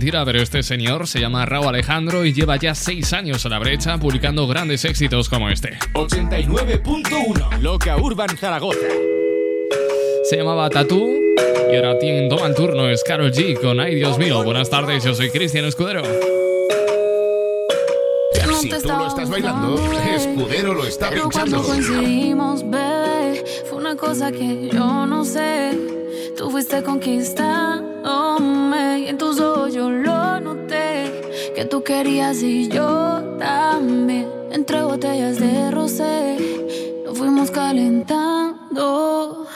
mentira, pero este señor se llama Raúl Alejandro y lleva ya 6 años a la brecha publicando grandes éxitos como este. 89.1 Loca Urban Zaragoza. Se llamaba Tatú y ahora tiene, el turno, es Carol G con Ay Dios mío. Buenas tardes, yo soy Cristian Escudero. Si tú lo estás bailando, Escudero lo está Pero cuando coincidimos, bebé, fue una cosa que yo no sé. Tú fuiste en tus ojos yo lo noté. Que tú querías y yo también. Entre botellas de rosé, nos fuimos calentando.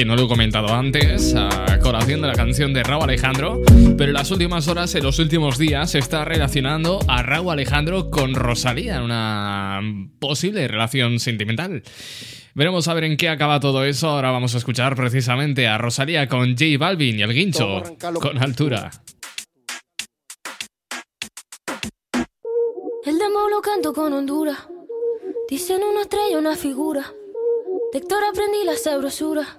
Que no lo he comentado antes, a colación de la canción de Raúl Alejandro, pero en las últimas horas, en los últimos días, se está relacionando a Raúl Alejandro con Rosalía en una posible relación sentimental. Veremos a ver en qué acaba todo eso. Ahora vamos a escuchar precisamente a Rosalía con J Balvin y el guincho con altura. El demo lo canto con Honduras. Dicen una estrella, una figura. De Héctor aprendí la sabrosura.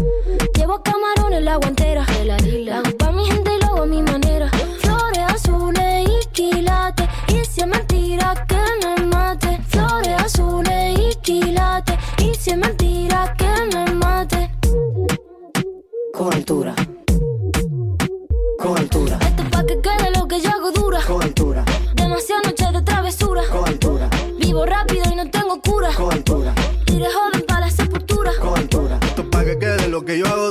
Llevo camarones en la guantera. La hago pa' mi gente y lo hago a mi manera. Flores azules y quilates. Y si es mentira que me mate. Flores azules y quilates. Y si es mentira que me mate. Con altura. Con altura. Esto pa' que quede lo que yo hago dura. Con altura. Demasiadas noches de travesura. Con altura. Vivo rápido y no tengo cura. Con altura. Iré joven para la sepultura. Con altura. Esto pa' que quede lo que yo hago dura.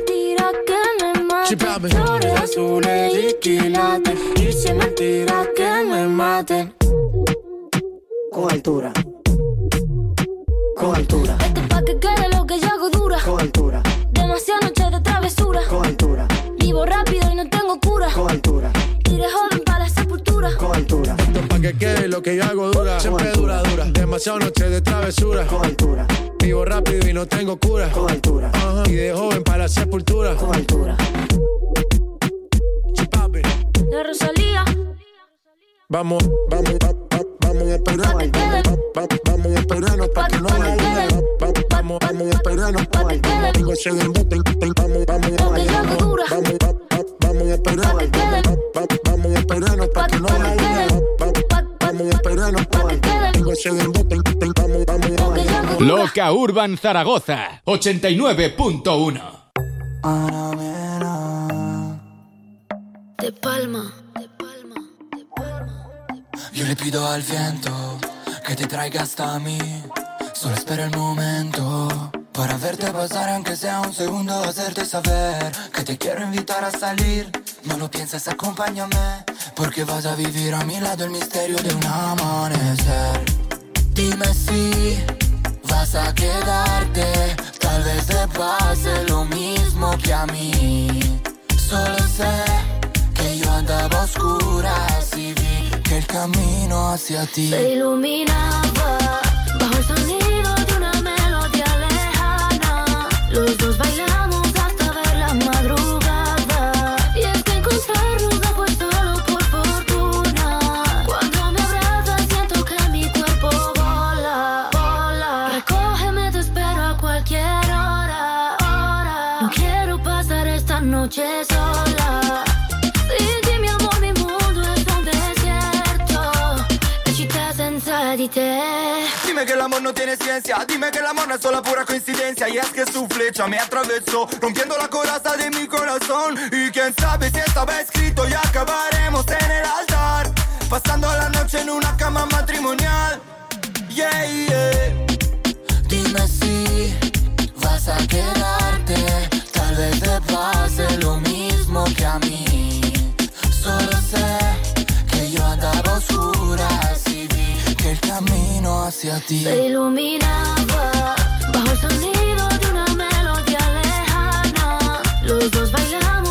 Que me mate. Flores azules y quilates. Dice mentira que me maten. Con altura. Con altura. Esto pa' que quede lo que yo hago dura. Con altura. Demasiadas noches de travesura. Con altura. Vivo rápido y no tengo cura. Con altura. Iré joven para la sepultura. Con altura. Esto pa' que quede lo que yo hago dura. Siempre dura, dura. Demasiado noche de travesura. Con altura. Vivo rápido y no tengo cura. Con altura. Ajá. Y de joven para la sepultura. Con altura. Sí, papi. La Rosalía. Vamos, vamos, va- va- vamos a esperarnos. Va- va- Vamos a esperarnos pa' que no va- Vamos, vamos a esperarnos pa' que Digo, ese embuste, Vamos, vamos, vamos, va- va- vamos a esperarnos. Va- va- Vamos a esperarnos pa' que no va- Vamos a esperarnos Loca Urban Zaragoza 89.1 De palma. De palma. De palma. Yo le pido al viento que te traiga hasta mí. Solo espera el momento para verte pasar, aunque sea un segundo, hacerte saber que te quiero invitar a salir. No lo pienses, acompáñame, porque vas a vivir a mi lado el misterio de un amanecer. Dime si vas a quedarte, tal vez te pase lo mismo que a mí. Solo sé que yo andaba a oscuras y vi que el camino hacia ti Se iluminaba bajo el sonido de una melodía lejana. Los dos noche sola. Sin ti, mi amor, mi mundo es un desierto. Città senza di te. Dime que el amor no tiene ciencia, dime que el amor no es solo pura coincidencia. Y es que su flecha me atravesó, rompiendo la coraza de mi corazón. Y quién sabe si estaba escrito y acabaremos en el altar. Pasando la noche en una cama matrimonial. Yeah, yeah. Dime si vas a quedarte Tal vez te lo mismo que a mí Solo sé que yo andaba a oscuras y vi que el camino hacia ti Se iluminaba bajo el sonido de una melodía lejana. Los dos bailamos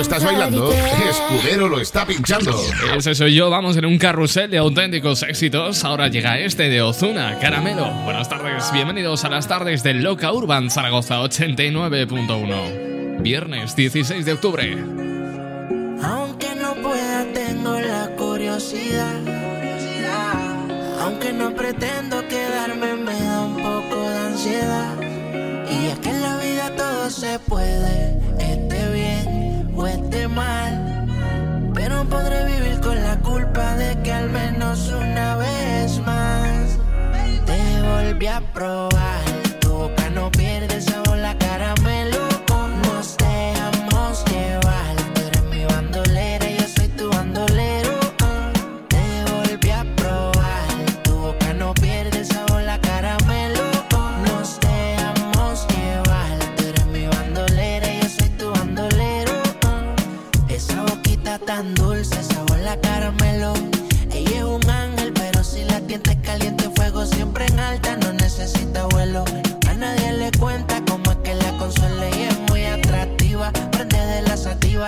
lo estás bailando, Escudero lo está pinchando. Ese soy yo, vamos en un carrusel de auténticos éxitos. Ahora llega este de Ozuna, Caramelo. Buenas tardes, bienvenidos a las tardes de Loca Urban Zaragoza 89.1. Viernes 16 de octubre. Aunque no pueda, tengo la curiosidad. Aunque no pretendo quedarme, me da un poco de ansiedad. Y es que en la vida todo se puede, mal. Pero podré vivir con la culpa de que al menos una vez más te volví a probar.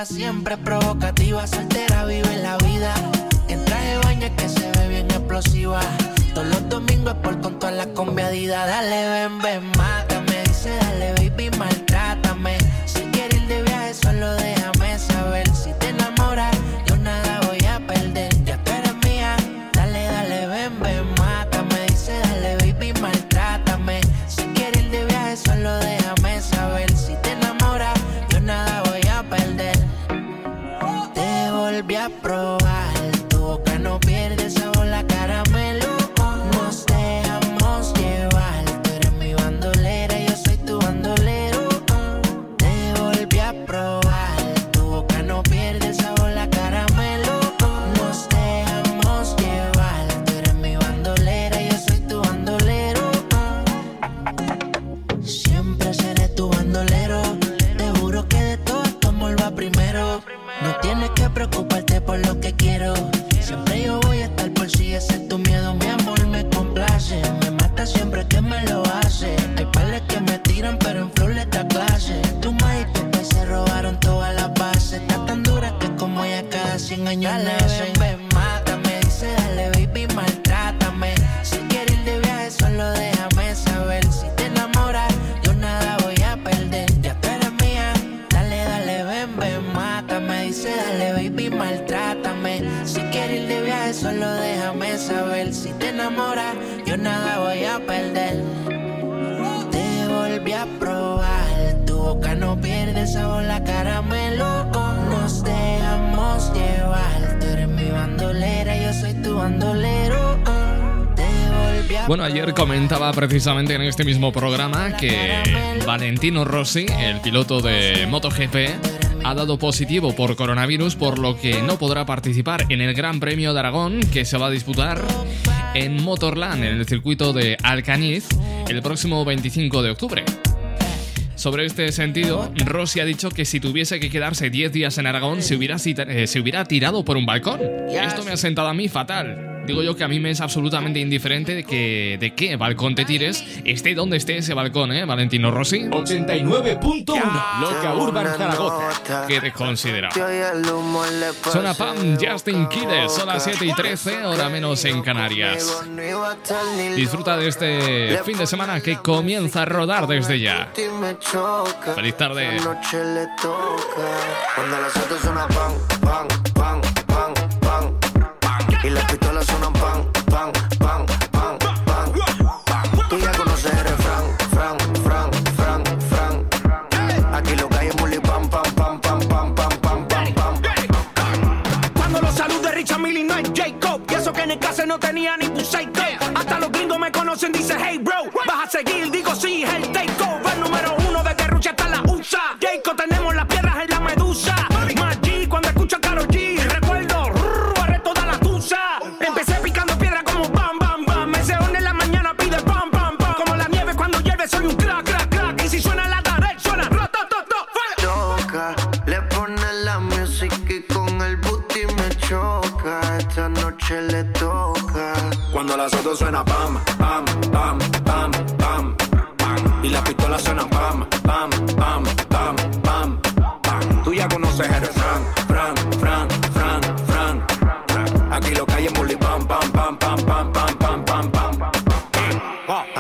Siempre provocativa, soltera, vive la vida. En traje de baño que se ve bien explosiva. Todos los domingos por con todas las combiadidas. Dale, ven, ven, mátame. Dice, dale, baby, maltrátame. Si quieres ir de viaje, solo déjame saber. Si te enamoras, yo nada voy a perder. Ya tú eres mía. Dale, dale, ven, ven, precisamente en este mismo programa que Valentino Rossi, el piloto de MotoGP, ha dado positivo por coronavirus, por lo que no podrá participar en el Gran Premio de Aragón que se va a disputar en Motorland, en el circuito de Alcaniz, el próximo 25 de octubre. Sobre este sentido, Rossi ha dicho que si tuviese que quedarse 10 días en Aragón se hubiera, eh, se hubiera tirado por un balcón. Esto me ha sentado a mí fatal. Digo yo que a mí me es absolutamente indiferente de, que, de qué balcón te tires, esté donde esté ese balcón, ¿eh, Valentino Rossi? 89.1 Loca Urban Zaragoza. ¿Qué te considera? Suena Pam, Justin Quiles, son las 7 y 13, hora menos en Canarias. Disfruta de este fin de semana que comienza a rodar desde ya. Feliz tarde. Cuando las pan, pan, pan, pan, pan. Y las pistolas suenan pan, pan, pan, pan, pan, pan. Tú ya conoces el refrán, fran, fran, fran, fran. Aquí lo que hay es muli pam, pam, pam, pam, pam, pam, pam, pam, pam. Cuando los salude Richard Millie no es Jacob. Y eso que en el caso no tenía ni un. Hasta los gringos me conocen, dice hey bro. Vas a seguir, digo sí, es el takeover. Número uno de Guerrucha hasta la USA. Jacob,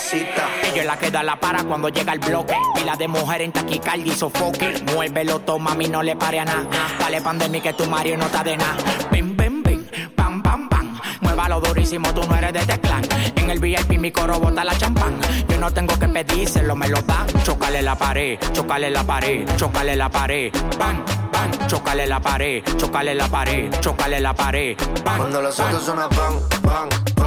mamacita. Ella es la que da la para cuando llega el bloque. Pila de mujer en taquicardia y sofoque. Muévelo, toma, a mí no le pare a nada. Dale pandemia que tu Mario no está de nada. Bim, bim, bim, pam, pam, pam. Muévalo durísimo, tú no eres de este clan. En el VIP mi coro bota la champán. Yo no tengo que pedírselo, me lo dan. Chocale la pared, chocale la pared, chocale la pared. Bam, bam, chocale la pared, chocale la pared, chocale la pared. Cuando los pan, pan, pan, pan, pan,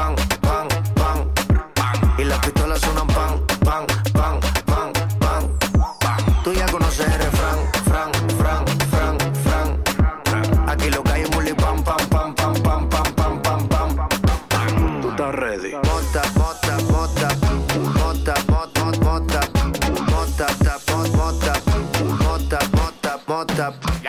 y las pistolas suenan pan, pan, pan, pan, pan, pan. Tú ya conoces el refrán, fran, fran, fran, fran. Aquí lo que hay es bully pam, pam, pam, pam, pam, pam, pam, pam, pam. Tú estás ready. Bota, bota, bota, bota, bota, bota, bota, bota, bota, bota, bota, bota.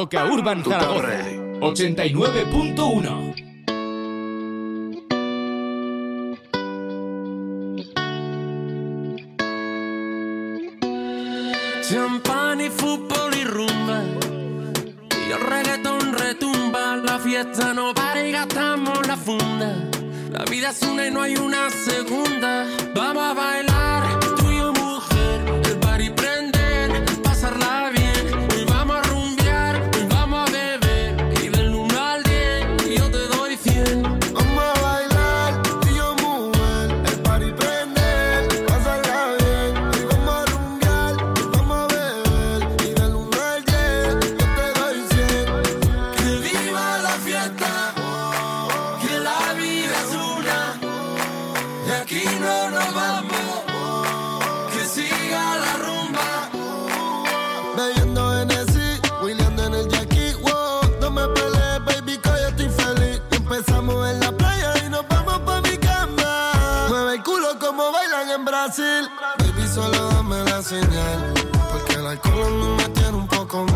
Urban Zaragoza 89.1 Champán y fútbol y rumba. Y el reggaetón retumba. La fiesta no para y gastamos la funda. La vida es una y no hay una segunda. Vamos a bailar con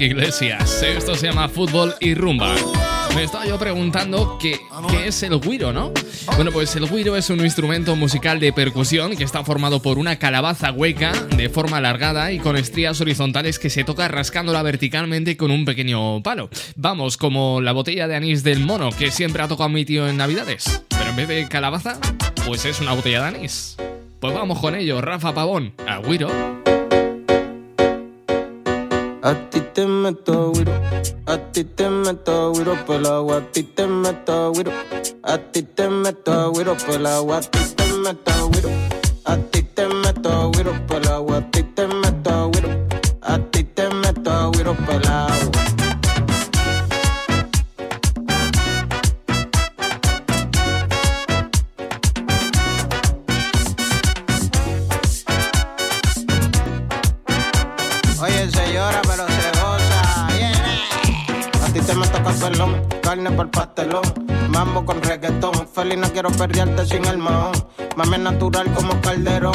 Iglesias. Esto se llama Fútbol y Rumba. Me estaba yo preguntando qué, qué es el guiro, ¿no? Bueno, pues el guiro es un instrumento musical de percusión que está formado por una calabaza hueca de forma alargada y con estrías horizontales que se toca rascándola verticalmente con un pequeño palo. Vamos, como la botella de anís del mono que siempre ha tocado mi tío en Navidades. Pero en vez de calabaza, pues es una botella de anís. Pues vamos con ello, Rafa Pavón, a guiro. A ti te meto guiro, a ti te meto guiro por agua, a ti te meto guiro, a ti te meto guiro por agua, a ti te meto guiro, a ti te por pastelón. Mambo con reggaetón. Feliz no quiero perrearte sin el mahón. Mami natural como calderón.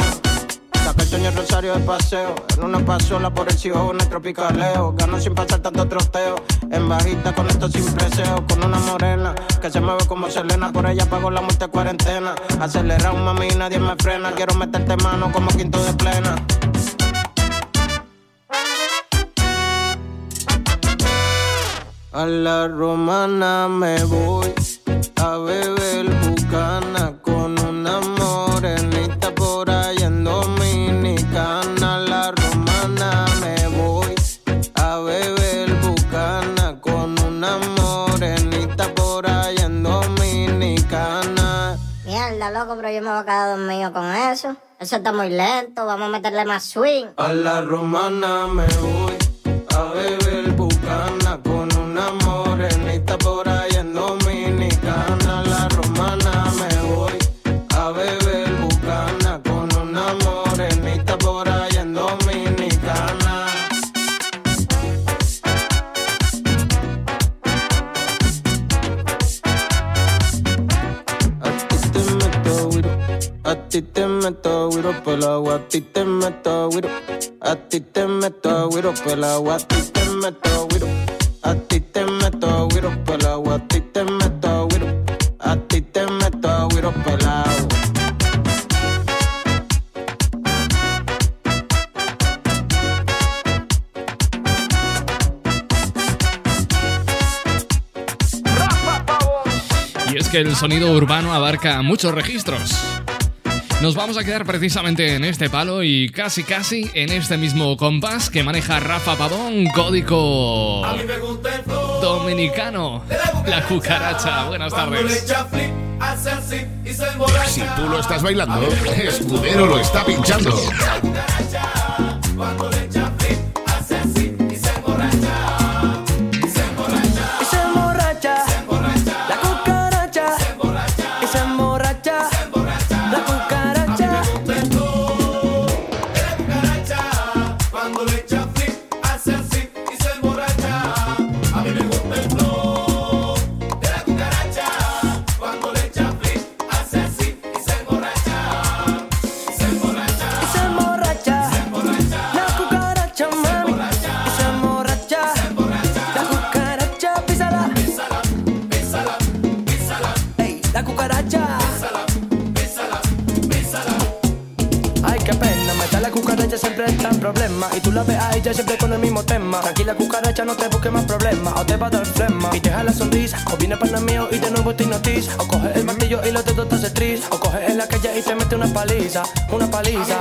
Saca el sueño rosario de paseo. En una pasola por el en el tropicaleo. Gano sin pasar tanto troteo. En bajita con esto sin preseo. Con una morena que se mueve como Selena. Por ella pago la muerte cuarentena. Acelera un mami nadie me frena. Quiero meterte mano como quinto de plena. A la romana me voy a beber bucana con una morenita por allá en Dominicana. A la romana me voy a beber bucana con una morenita por allá en Dominicana. Mierda, loco, pero yo me voy a quedar dormido con eso. Eso está muy lento, vamos a meterle más swing. A la romana me voy a beber bucana una morenita por ahí en Dominicana. La romana me voy a beber bucana con una morenita por ahí en Dominicana. A ti te meto güiro, a ti te meto güiro por el agua, a ti te meto güiro, a ti te meto güiro por el agua, a ti te meto güiro, a ti te meto el agua, a ti te meto güiro, a ti te meto el agua. Y es que el sonido urbano abarca muchos registros. Nos vamos a quedar precisamente en este palo y casi casi en este mismo compás que maneja Rafa Pavón, código dominicano, la cucaracha. Buenas tardes. Si tú lo estás bailando, Escudero lo está pinchando. Siempre con el mismo tema. Tranquila, cucaracha, no te busques más problemas. O te va a dar flema y te la sonrisa. O viene para mío y de nuevo te hipnotiza. O coge el martillo y los dedos te hace tris. O coge en la calle y te mete una paliza. Una paliza.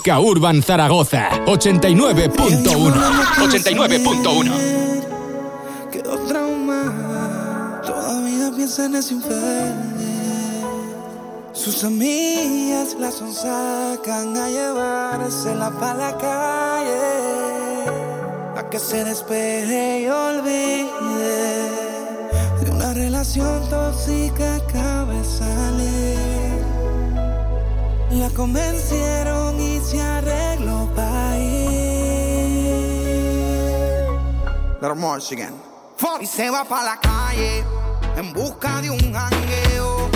Loca Urban Zaragoza 89.1 89.1 Quedó traumada, todavía piensa en ese infierno. Sus amigas la sonsacan a llevársela pa' la calle, a que se despeje y olvide de una relación tóxica acaba de salir. La convencieron se arregló pa' ir. Again. Y se va pa' la calle en busca de un jangueo.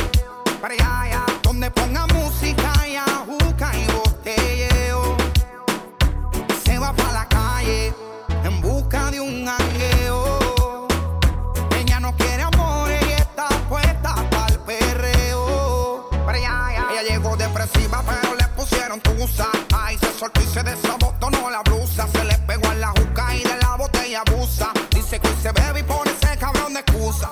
Para allá, donde ponga música y se desabotonó la blusa. Se le pegó en la juca y de la botella abusa. Dice que se bebe y pone ese cabrón de excusa.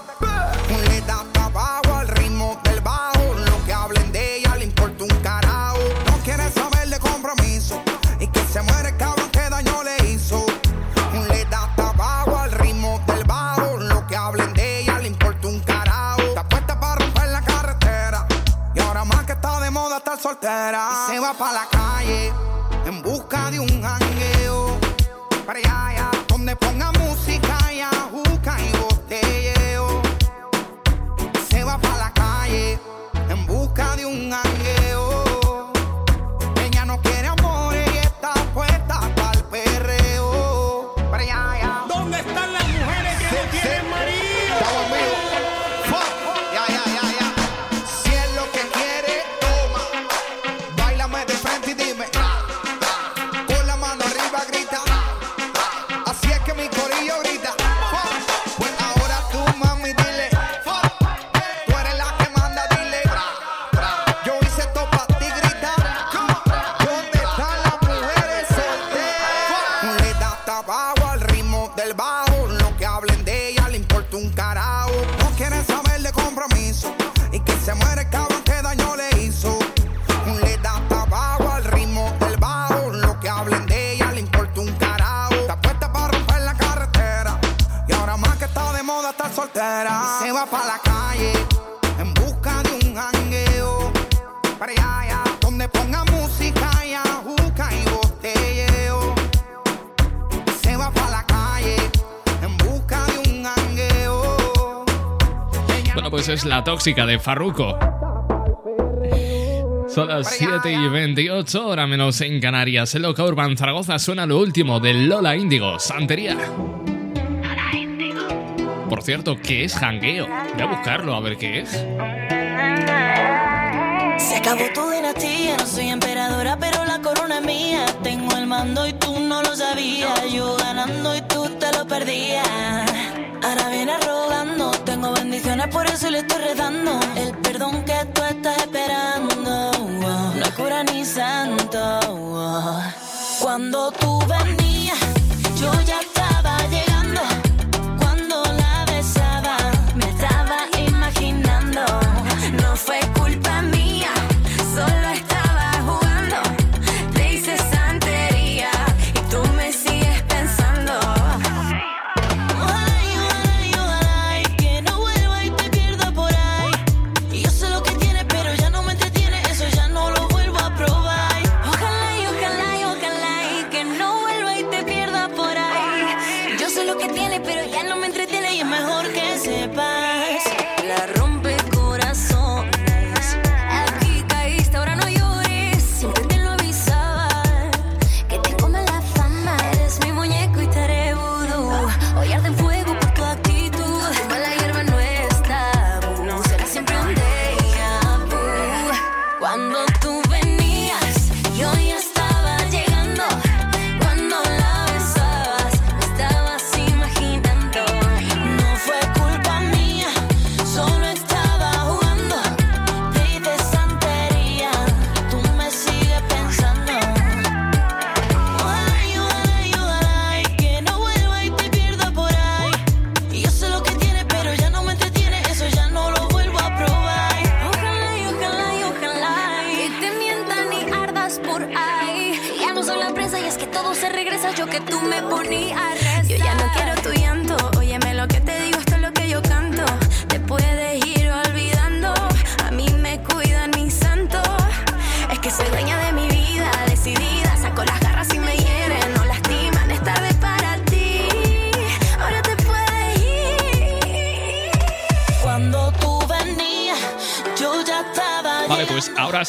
Le da pa' abajo al ritmo del bajo. Lo que hablen de ella le importa un carajo. No quiere saber de compromiso. Y que se muere el cabrón que daño le hizo. Le da pa' abajo al ritmo del bajo. Lo que hablen de ella le importa un carajo. Está puesta para romper la carretera. Y ahora más que está de moda estar soltera. Y se va pa' la la tóxica de Farruko. Son las 7 y 28, hora menos en Canarias. En Loca Urban Zaragoza suena lo último de Lola Índigo, Santería. Por cierto, ¿qué es jangueo? Voy a buscarlo a ver qué es. Se acabó tu dinastía, no soy emperadora, pero la corona es mía. Tengo el mando y tú no lo sabías. Yo ganando y tú te lo perdías. Ahora viene rogando, por eso le estoy redando. El perdón que tú estás esperando, wow, no cura ni santo. Cuando tú venías, yo ya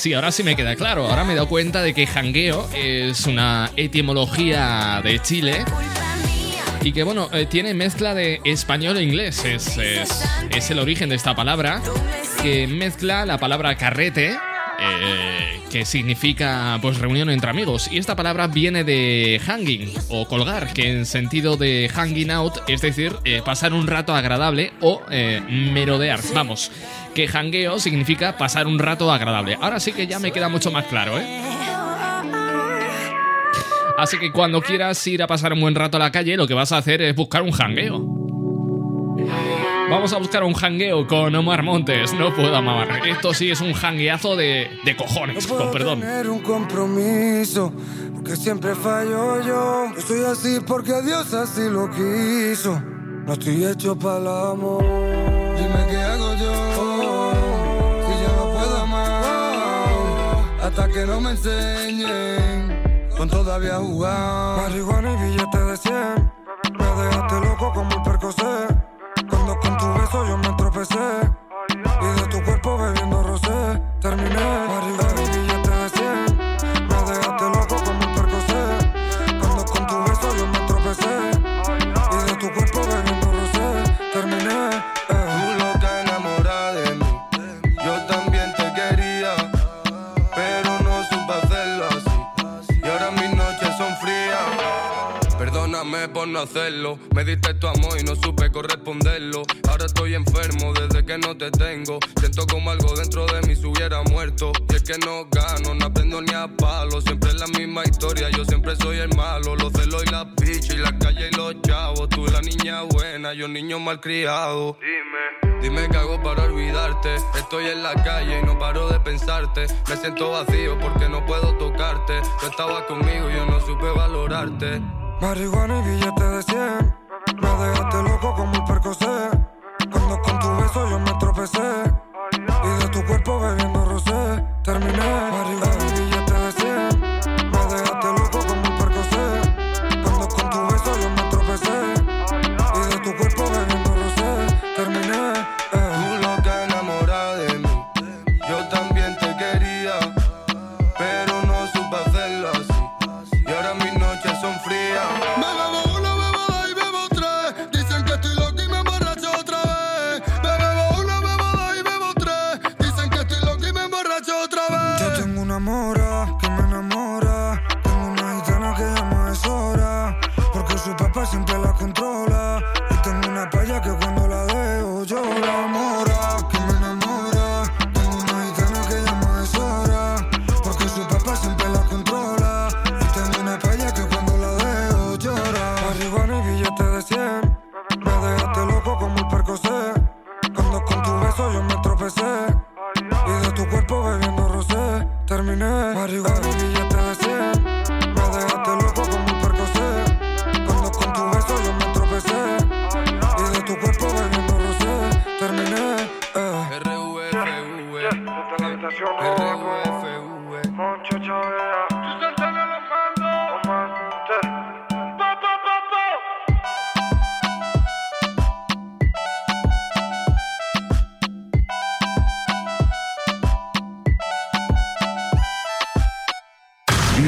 sí, ahora sí me queda claro. Ahora me he dado cuenta de que jangueo es una etimología de Chile y que bueno, eh, tiene mezcla de español e inglés. Es, es- es el origen de esta palabra que mezcla la palabra carrete. Eh, que significa pues reunión entre amigos y esta palabra viene de hanging o colgar que en sentido de hanging out es decir eh, pasar un rato agradable o eh, merodear vamos que hangueo significa pasar un rato agradable ahora sí que ya me queda mucho más claro ¿eh? Así que cuando quieras ir a pasar un buen rato a la calle, lo que vas a hacer es buscar un jangueo. Vamos a buscar un jangueo con Omar Montes. No puedo amar. Esto sí es un jangueazo de, de cojones, con perdón. tener un compromiso, porque siempre fallo yo. Yo soy así porque Dios así lo quiso. No estoy hecho para el amor. Dime qué hago yo, si ya no puedo amar. Hasta que no me enseñen con todavía jugar. Marihuana y billete de 100. Yo hacerlo. Me diste tu amor y no supe corresponderlo. Ahora estoy enfermo desde que no te tengo. Siento como algo dentro de mí se hubiera muerto. Y es que no gano, no aprendo ni a palo. Siempre es la misma historia, yo siempre soy el malo. Los celos y la picha y la calle y los chavos. Tú la niña buena, yo niño malcriado. Dime. Dime qué hago para olvidarte. Estoy en la calle y no paro de pensarte. Me siento vacío porque no puedo tocarte. Tú estabas conmigo y yo no supe valorarte. Marihuana y billete de 100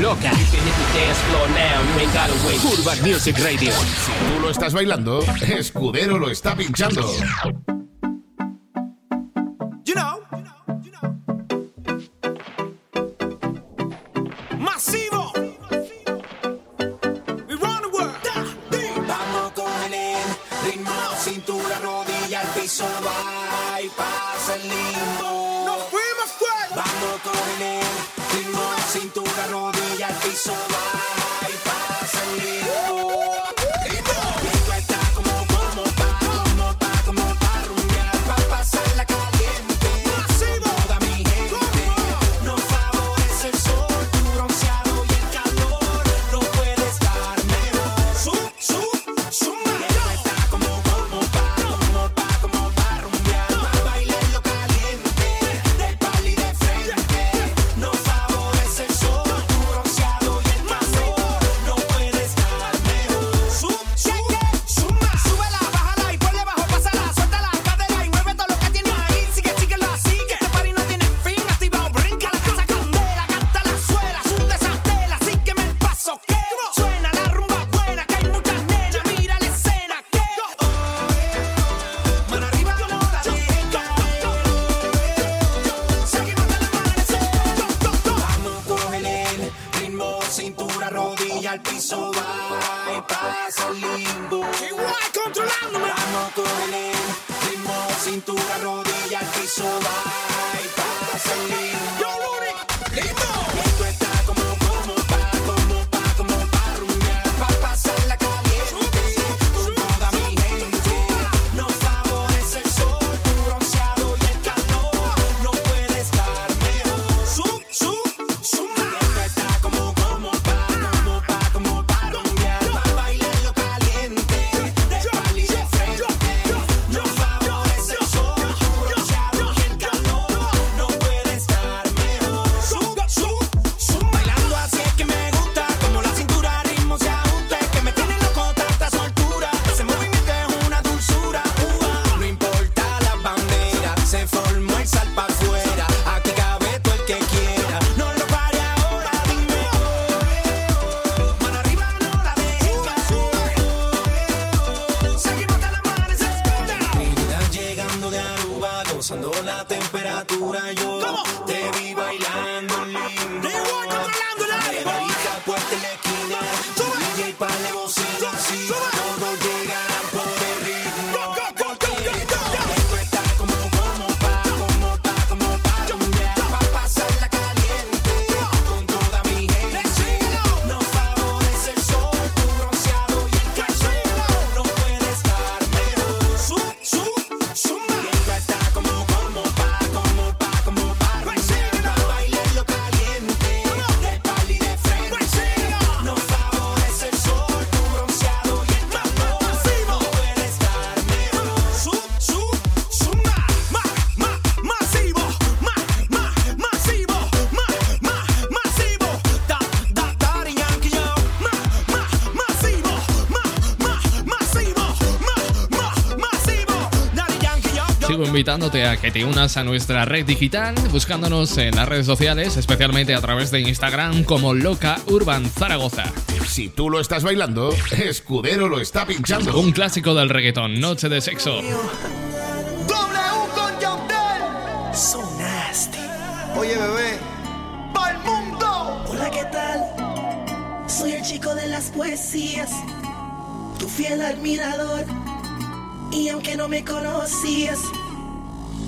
Loca. Urban Music Radio. Si tú lo estás bailando, Escudero lo está pinchando. todo lindo. Igual controlándome. Mano todo lindo. Ritmo, cintura, rodilla, piso, va y pasa lindo. Yo, Luri, lindo. invitándote a que te unas a nuestra red digital, buscándonos en las redes sociales, especialmente a través de Instagram como Loca Urban Zaragoza. Si tú lo estás bailando, Escudero lo está pinchando. Un clásico del reggaetón, Noche de Sexo. ¡Doble U con So nasty. Oye, bebé. ¡Pa'l mundo! Hola, ¿qué tal? Soy el chico de las poesías, tu fiel admirador. Y aunque no me conocías,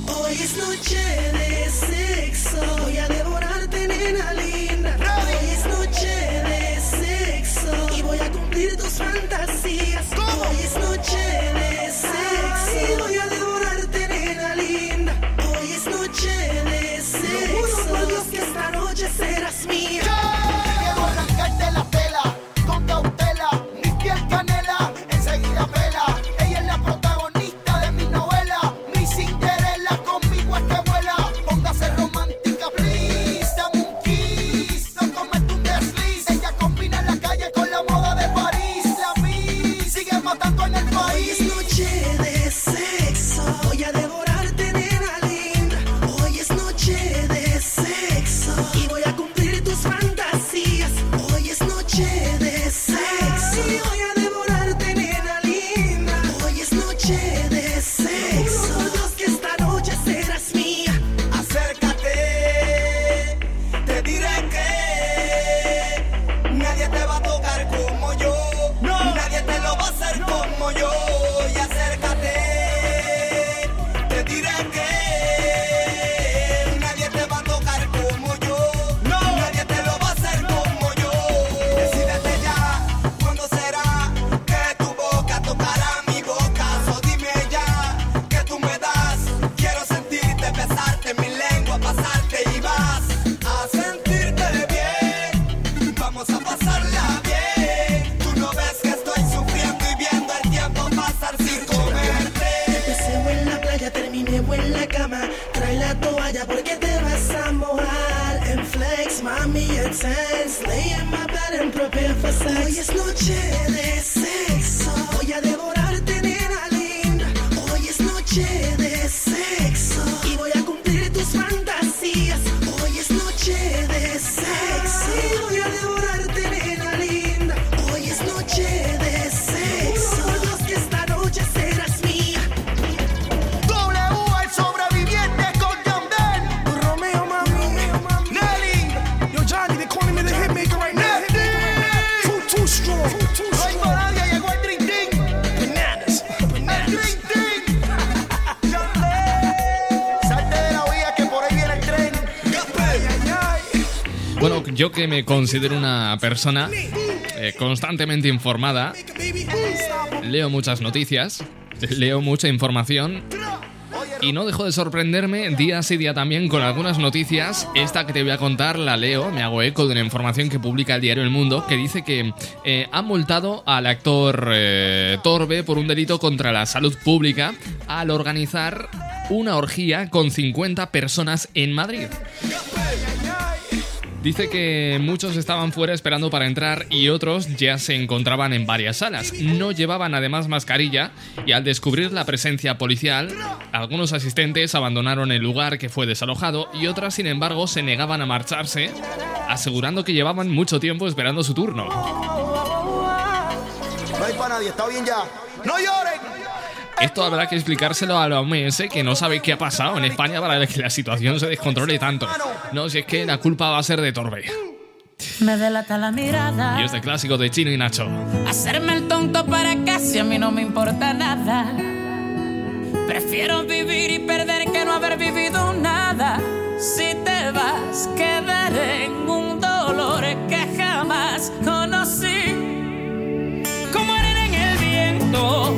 Hoy es noche de sexo, voy a devorarte, nena linda. Hoy es noche de sexo y voy a cumplir tus fantasías. Hoy es noche de sexo, voy a me considero una persona eh, constantemente informada, leo muchas noticias, leo mucha información y no dejo de sorprenderme día sí día también con algunas noticias. Esta que te voy a contar la leo, me hago eco de una información que publica el diario El Mundo que dice que eh, han multado al actor eh, Torbe por un delito contra la salud pública al organizar una orgía con 50 personas en Madrid. Dice que muchos estaban fuera esperando para entrar y otros ya se encontraban en varias salas. No llevaban además mascarilla y al descubrir la presencia policial, algunos asistentes abandonaron el lugar que fue desalojado y otras, sin embargo, se negaban a marcharse, asegurando que llevaban mucho tiempo esperando su turno. No hay para nadie, está bien ya. ¡No lloren! Esto habrá que explicárselo a la OMS que no sabe qué ha pasado en España para que la situación se descontrole tanto. No, si es que la culpa va a ser de Torbe. Me delata la mirada. Y este clásico de Chino y Nacho. Hacerme el tonto para que si a mí no me importa nada. Prefiero vivir y perder que no haber vivido nada. Si te vas, quedaré en un dolor que jamás conocí. Como arena en el viento,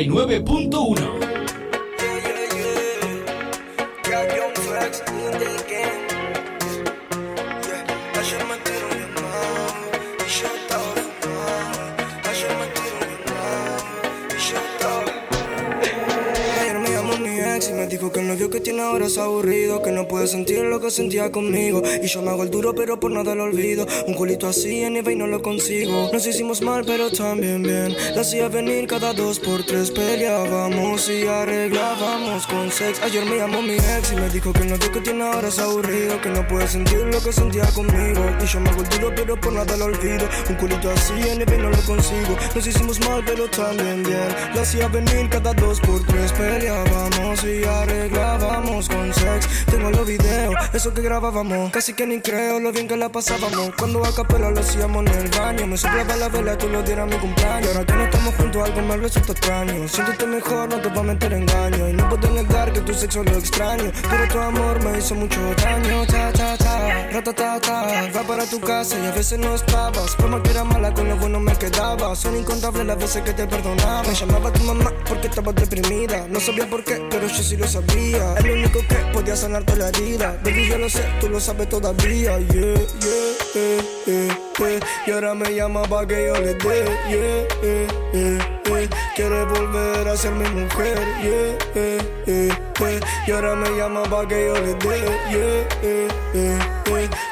89.1. Ayer me llamó mi ex y me dijo que el novio que tiene ahora es aburrido, que no puede sentir lo que sentía conmigo. Y yo me hago el duro, pero lo olvido. Un culito así en eBay no lo consigo. Nos hicimos mal, pero también bien. La hacía venir cada dos por tres, peleábamos y arreglábamos con sex. Ayer me llamó mi ex y me dijo que el novio que tiene ahora es aburrido, que no puede sentir lo que sentía conmigo. Y yo me hago duro, pero por nada lo olvido. Un culito así en eBay no lo consigo. Nos hicimos mal, pero también bien. La hacía venir cada dos por tres, peleábamos y arreglábamos con sex. Tengo los videos, eso que grabábamos. Casi que ni creo lo bien que la pasábamos. Cuando a capela lo hacíamos en el baño. Me soplaba la vela, tú lo dieras mi cumpleaños. Ahora que no estamos juntos, algo me resulta extraño. Siéntete mejor, no te va a meter engaño. Y no puedo negar que tu sexo lo extraño. Pero tu amor me hizo mucho daño. Ta, ta, ta, rata, ta, ta. Va para tu casa y a veces no estabas. Más que era mala, con lo bueno me quedaba. Son incontables las veces que te perdonaba. Me llamaba tu mamá porque estaba deprimida. No sabía por qué, pero yo sí lo sabía. Es lo único que podía sanarte la herida. Baby, yo lo sé, tú lo sabes todavía. Yeah, yeah, eh, eh, Y ahora me llama pa' que yo le dé. Yeah, eh, eh. Quiere volver a ser mi mujer. Yeah. Y ahora me llama pa' que yo le dé. Yeah.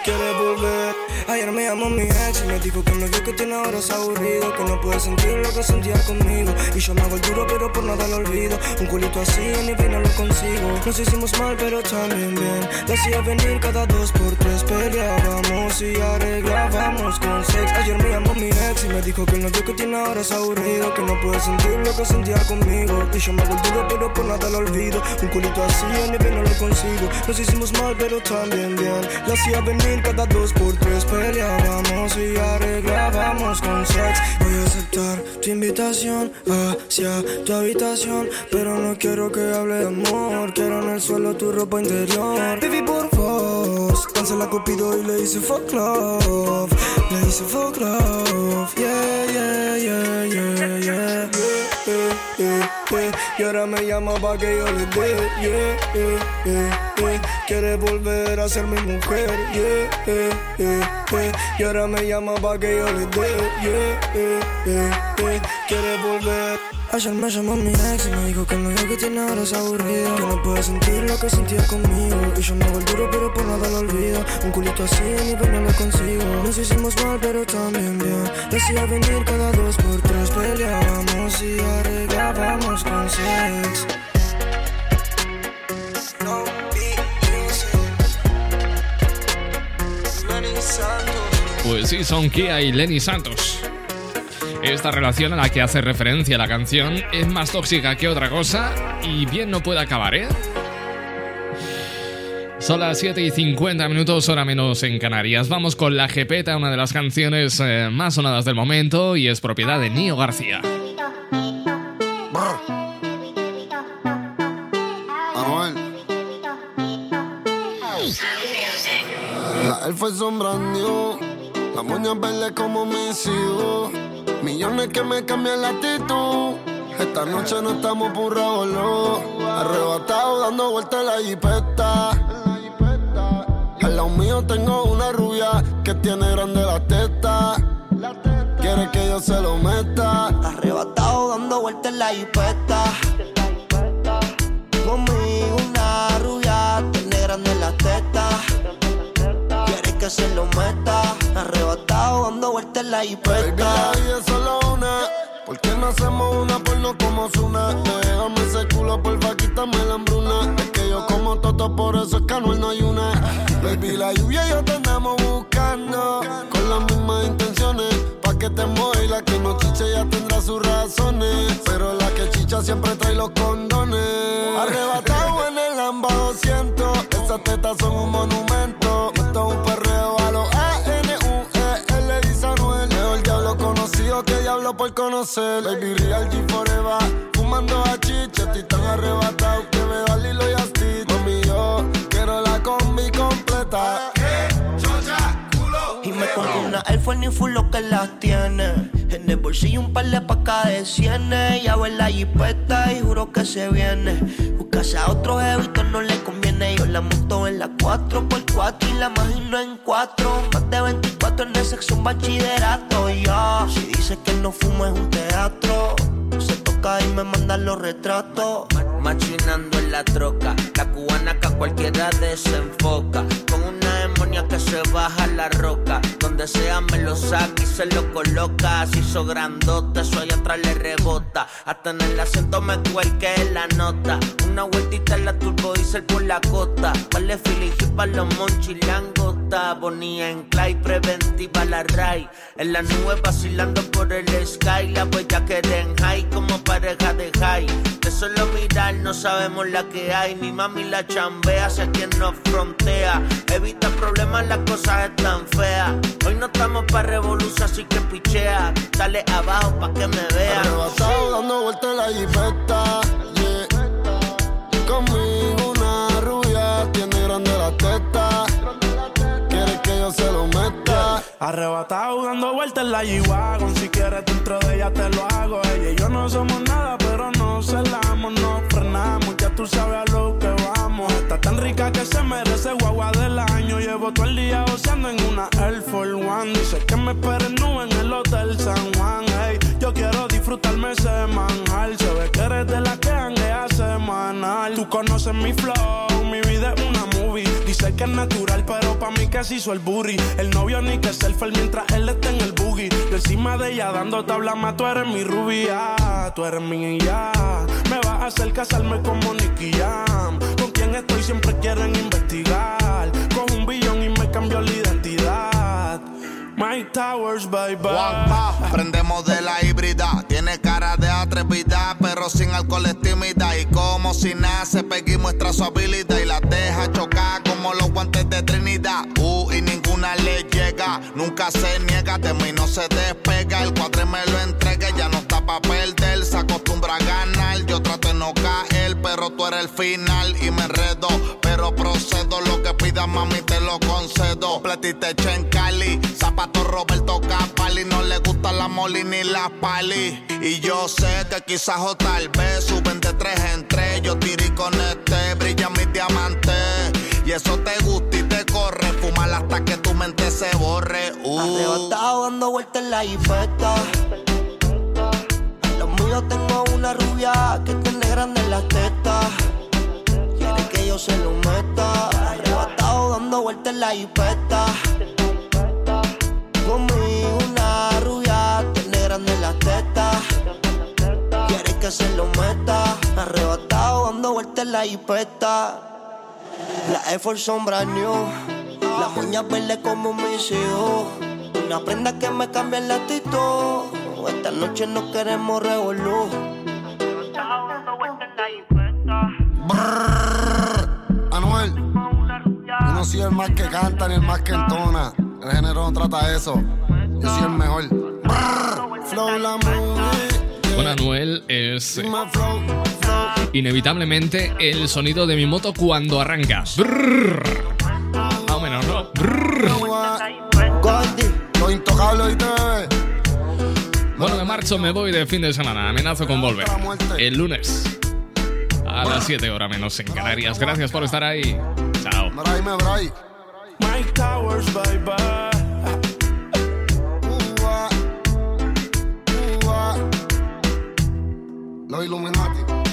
Quiere volver. Ayer me llamó mi ex y me dijo que el novio que tiene ahora es aburrido, que no puede sentir lo que sentía conmigo. Y yo me hago el duro, pero por nada lo olvido. Un culito así en el no lo consigo. Nos hicimos mal, pero también bien. Hacía venir cada dos por tres, peleábamos y arreglábamos con sex. Ayer me llamó mi ex y me dijo que el novio que tiene ahora es aburrido, que no puede sentir lo que sentía conmigo. Y yo me hago pero por nada lo olvido. Un culito así en el no lo consigo. Nos hicimos mal, pero también bien. La hacía venir cada dos por tres, peleábamos y arreglábamos con sex. Voy a aceptar tu invitación hacia tu habitación, pero no quiero que hable de amor. Quiero en el suelo tu ropa interior. Baby, por vos, cancela Cupido y le hice fuck love. Yeah, yeah, yeah, yeah, yeah. Yeah. Y ahora me llama pa' que yo le dé. Yeah, yeah, yeah. Quiere volver a ser mi mujer. Yeah, yeah, yeah, yeah. Ahora me llama pa' que yo le dé. Yeah, yeah, volver. Ayer me llamó mi ex y me dijo que el novio que tiene ahora es aburrido Que no puede sentir lo que sentía conmigo. Y yo me hago duro pero por nada lo olvido. Un culito así ni no lo consigo. Nos hicimos mal pero también bien. Le hacía venir cada dos por tres. Peleábamos y arreglábamos con sex. Pues sí, son Kia y Lenny Santos. Esta relación a la que hace referencia la canción es más tóxica que otra cosa y bien no puede acabar, ¿eh? Son las 7 y 50 minutos, hora menos en Canarias. Vamos con La Jepeta, una de las canciones eh, más sonadas del momento y es propiedad de Nio García. La él fue sombrando, la moña verde como mis hijos. Millones que me cambian la actitud. Esta noche no estamos por no. Arrebatado dando vueltas en la jipeta. Al lado mío tengo una rubia que tiene grande la teta. Quiere que yo se lo meta. Arrebatado dando vueltas en la jipeta. Conmigo una rubia, tiene grande la teta. Quiere que se lo meta. Arrebatado dando vueltas en la Baby, jipeta. la vida es solo una. ¿Por qué no hacemos una porno como Zuna? Déjame ese culo, porfa, quítame la hambruna. Es que yo como toto, por eso es que no hay una. Baby, la lluvia y yo te andamos buscando. Con las mismas intenciones. Pa' que te mueva la que no chiche ya tendrá sus razones. Pero la que chicha siempre trae los condones. Arrebatado en el Lamba 200. Esas tetas son un monumento. Esto es un perreo a los por conocer. Baby, real G forever. Fumando a chicha, estoy tan arrebatado que veo a Lilo y a Stitch. Mami, yo quiero la combi completa. Y me pongo una iPhone y full lo que las tiene. En el bolsillo un par de pacas de cienes. Ya ve la jipeta y juro que se viene. Buscarse a otro jevito no le conviene. La monto en la 4x4 y la imagino en 4. Más de 24 en sexo, un bachillerato. Si dice que no fumo es un teatro. Se toca y me mandan los retratos. Machinando en la troca, la cubana que a cualquiera desenfoca. Que se baja la roca. Donde sea me lo saca y se lo coloca. Se hizo grandote, eso allá atrás le rebota. Hasta en el acento me cuelque la nota. Una vueltita en la turbo diesel por la costa. Vale Philly para los monchis langota. Bonía en Clay, preventiva la ray. En la nube vacilando por el sky. La huella que en high como pareja de high. De solo mirar no sabemos la que hay. Mi mami la chambea, sé quien nos frontea. Evita problemas, las cosas están feas. Hoy no estamos para revolución, así que pichea. Dale abajo pa' que me vea. Arrebatado dando vueltas la jipeta, yeah. Conmigo Arrebatado dando vueltas en la G-Wagon. Si quieres dentro de ella te lo hago. Ella y yo no somos nada pero no celamos No frenamos, ya tú sabes a lo que vamos. Está tan rica que se merece guagua del año. Llevo todo el día oceando en una Air Force One. Dice que me esperen nube en el Hotel San Juan. Ey, Yo quiero disfrutarme semanal Se ve que eres de la que hanguea semanal. Tú conoces mi flow, mi vida es una movie Dice que es natural, pero pa' mí se hizo el burry. El novio ni que selfie mientras él está en el boogie. Yo encima de ella dando tabla más, tú eres mi rubia, tú eres mi ya. Me vas a hacer casarme como Nicky Jam. Con quien estoy siempre quieren investigar. Towers, bye bye. Guapa, prendemos de la híbrida. Tiene cara de atrevida, pero sin alcohol es tímida. Y como si nace, Peggy muestra su habilidad y la deja chocar como los guantes de Trinidad. Uh, y ninguna le llega, nunca se niega, de mí no se despega. El cuadre me lo entrega, ya no está pa' perder. Se acostumbra a ganar, yo trato de no caer, pero tú eres el final y me enredo. Pero procedo, lo que pidas, mami, te lo concedo. Platiste en Cali, zapato Roberto Capali. No le gusta la moli ni la pali. Y yo sé que quizás o tal vez suben de tres en tres. Yo tiré con este, brilla mi diamante. Y eso te gusta y te corre. Fumar hasta que tu mente se borre. Uh. Arrebatado dando vueltas en la jipeta. Míos tengo una rubia que tiene grande en las tetas. Quiere que yo se lo meta. Arrebatado dando vueltas en la jipeta. Conmigo una rubia tiene grande en las tetas. Quiere que se lo meta. Arrebatado dando vueltas en la jipeta. La Force son new. Las uñas verdes como mis hijos. Una prenda que me cambia el actitud. Esta noche no queremos revolú. Anuel, yo no soy el más que canta ni el más que entona. El género no trata eso. Yo soy el mejor. Brrr, Flow la. Bueno, Anuel es eh, inevitablemente el sonido de mi moto cuando arranca. Brrr. Más o menos, ¿no? Brrr. Bueno, me marcho, me voy de fin de semana. Amenazo con volver. El lunes. A las 7 horas menos en Canarias. Gracias por estar ahí. Chao. Los Illuminati.